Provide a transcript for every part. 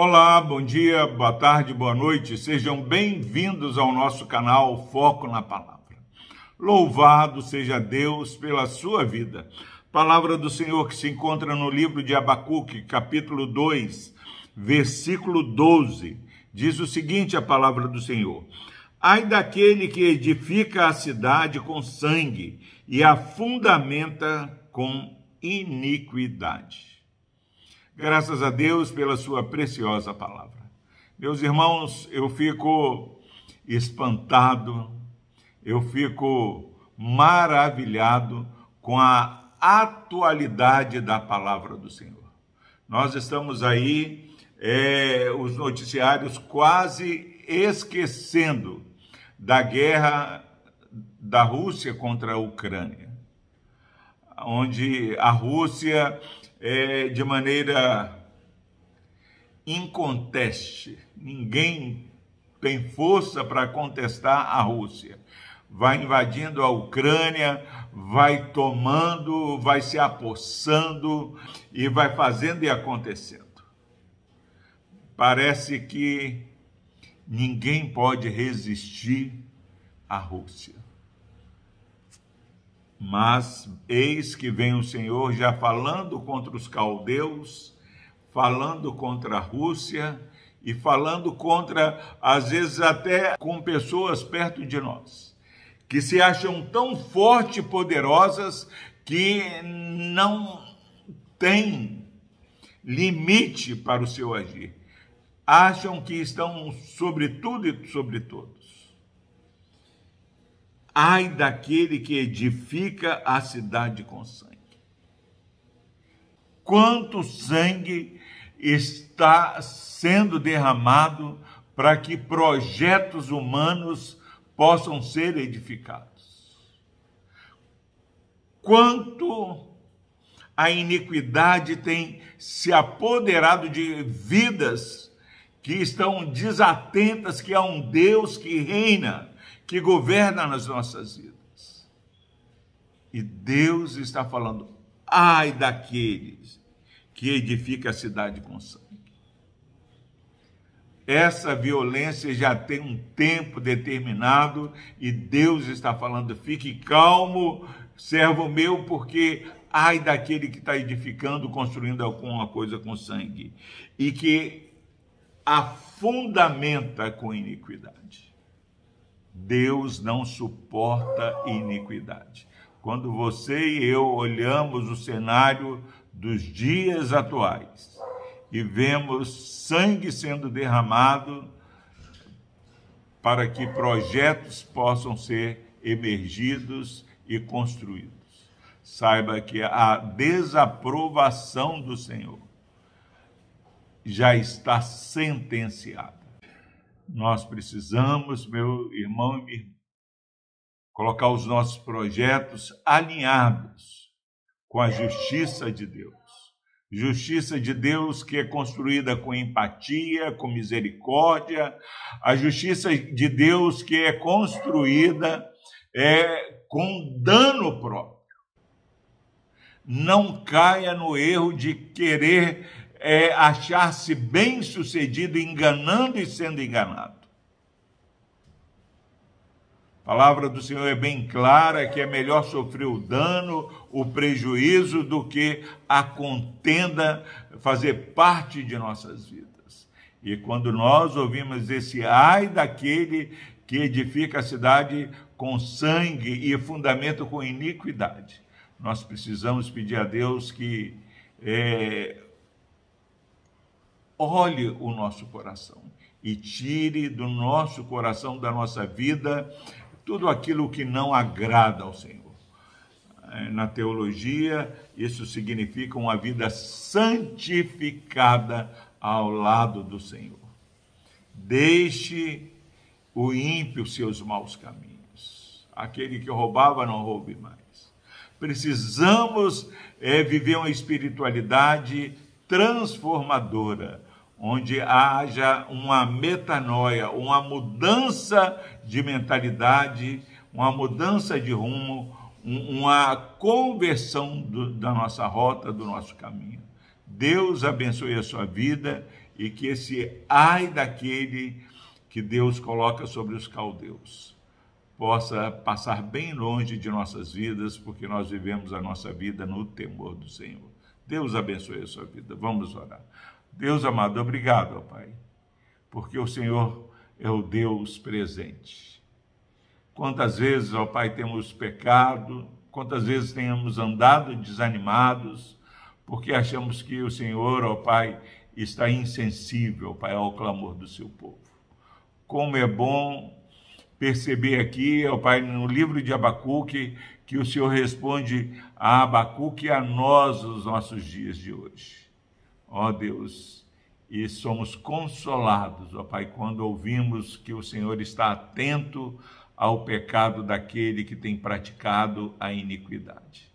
Olá, bom dia, boa tarde, boa noite. Sejam bem-vindos ao nosso canal Foco na Palavra. Louvado seja Deus pela sua vida. Palavra do Senhor que se encontra no livro de Abacuque, capítulo 2, versículo 12. Diz o seguinte: a palavra do Senhor. Ai daquele que edifica a cidade com sangue e a fundamenta com iniquidade. Graças a Deus pela sua preciosa palavra. Meus irmãos, eu fico espantado, eu fico maravilhado com a atualidade da palavra do Senhor. Nós estamos aí, é, os noticiários quase esquecendo da guerra da Rússia contra a Ucrânia, onde a Rússia é, de maneira inconteste. Ninguém tem força para contestar a Rússia. Vai invadindo a Ucrânia, vai tomando, vai se apossando e vai fazendo e acontecendo. Parece que ninguém pode resistir à Rússia. Mas eis que vem o Senhor já falando contra os caldeus, falando contra a Rússia e falando contra, às vezes até com pessoas perto de nós, que se acham tão fortes e poderosas que não têm limite para o seu agir. Acham que estão sobre tudo e sobre todos. Ai daquele que edifica a cidade com sangue. Quanto sangue está sendo derramado para que projetos humanos possam ser edificados? Quanto a iniquidade tem se apoderado de vidas que estão desatentas que há um Deus que reina que governa nas nossas vidas. E Deus está falando: ai daqueles que edifica a cidade com sangue. Essa violência já tem um tempo determinado e Deus está falando: fique calmo, servo meu, porque ai daquele que está edificando, construindo alguma coisa com sangue e que a fundamenta com iniquidade. Deus não suporta iniquidade. Quando você e eu olhamos o cenário dos dias atuais e vemos sangue sendo derramado para que projetos possam ser emergidos e construídos. Saiba que a desaprovação do Senhor já está sentenciada. Nós precisamos, meu irmão e minha irmã, colocar os nossos projetos alinhados com a justiça de Deus. Justiça de Deus que é construída com empatia, com misericórdia, a justiça de Deus que é construída é, com dano próprio. Não caia no erro de querer é achar-se bem sucedido enganando e sendo enganado. A palavra do Senhor é bem clara que é melhor sofrer o dano, o prejuízo, do que a contenda fazer parte de nossas vidas. E quando nós ouvimos esse ai daquele que edifica a cidade com sangue e fundamento com iniquidade, nós precisamos pedir a Deus que é, olhe o nosso coração e tire do nosso coração, da nossa vida, tudo aquilo que não agrada ao Senhor. É, na teologia, isso significa uma vida santificada ao lado do Senhor. Deixe o ímpio seus maus caminhos. Aquele que roubava, não roube mais. Precisamos é, viver uma espiritualidade transformadora onde haja uma metanoia, uma mudança de mentalidade, uma mudança de rumo, uma conversão do, da nossa rota, do nosso caminho. Deus abençoe a sua vida e que esse ai daquele que Deus coloca sobre os caldeus possa passar bem longe de nossas vidas, porque nós vivemos a nossa vida no temor do Senhor. Deus abençoe a sua vida. Vamos orar. Deus amado, obrigado, ó Pai, porque o Senhor é o Deus presente. Quantas vezes, ó Pai, temos pecado, quantas vezes temos andado desanimados, porque achamos que o Senhor, ó Pai, está insensível, Pai, ao clamor do seu povo. Como é bom perceber aqui, ó Pai, no livro de Abacuque, que o Senhor responde a Abacuque e a nós nos nossos dias de hoje. Ó Deus, e somos consolados, ó Pai, quando ouvimos que o Senhor está atento ao pecado daquele que tem praticado a iniquidade.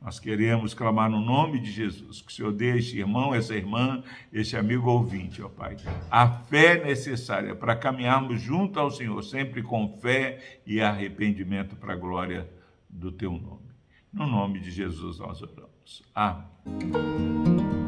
Nós queremos clamar no nome de Jesus, que o Senhor dê este irmão, essa irmã, este amigo ouvinte, ó Pai, a fé necessária para caminharmos junto ao Senhor, sempre com fé e arrependimento para a glória do Teu nome. No nome de Jesus nós oramos. Amém.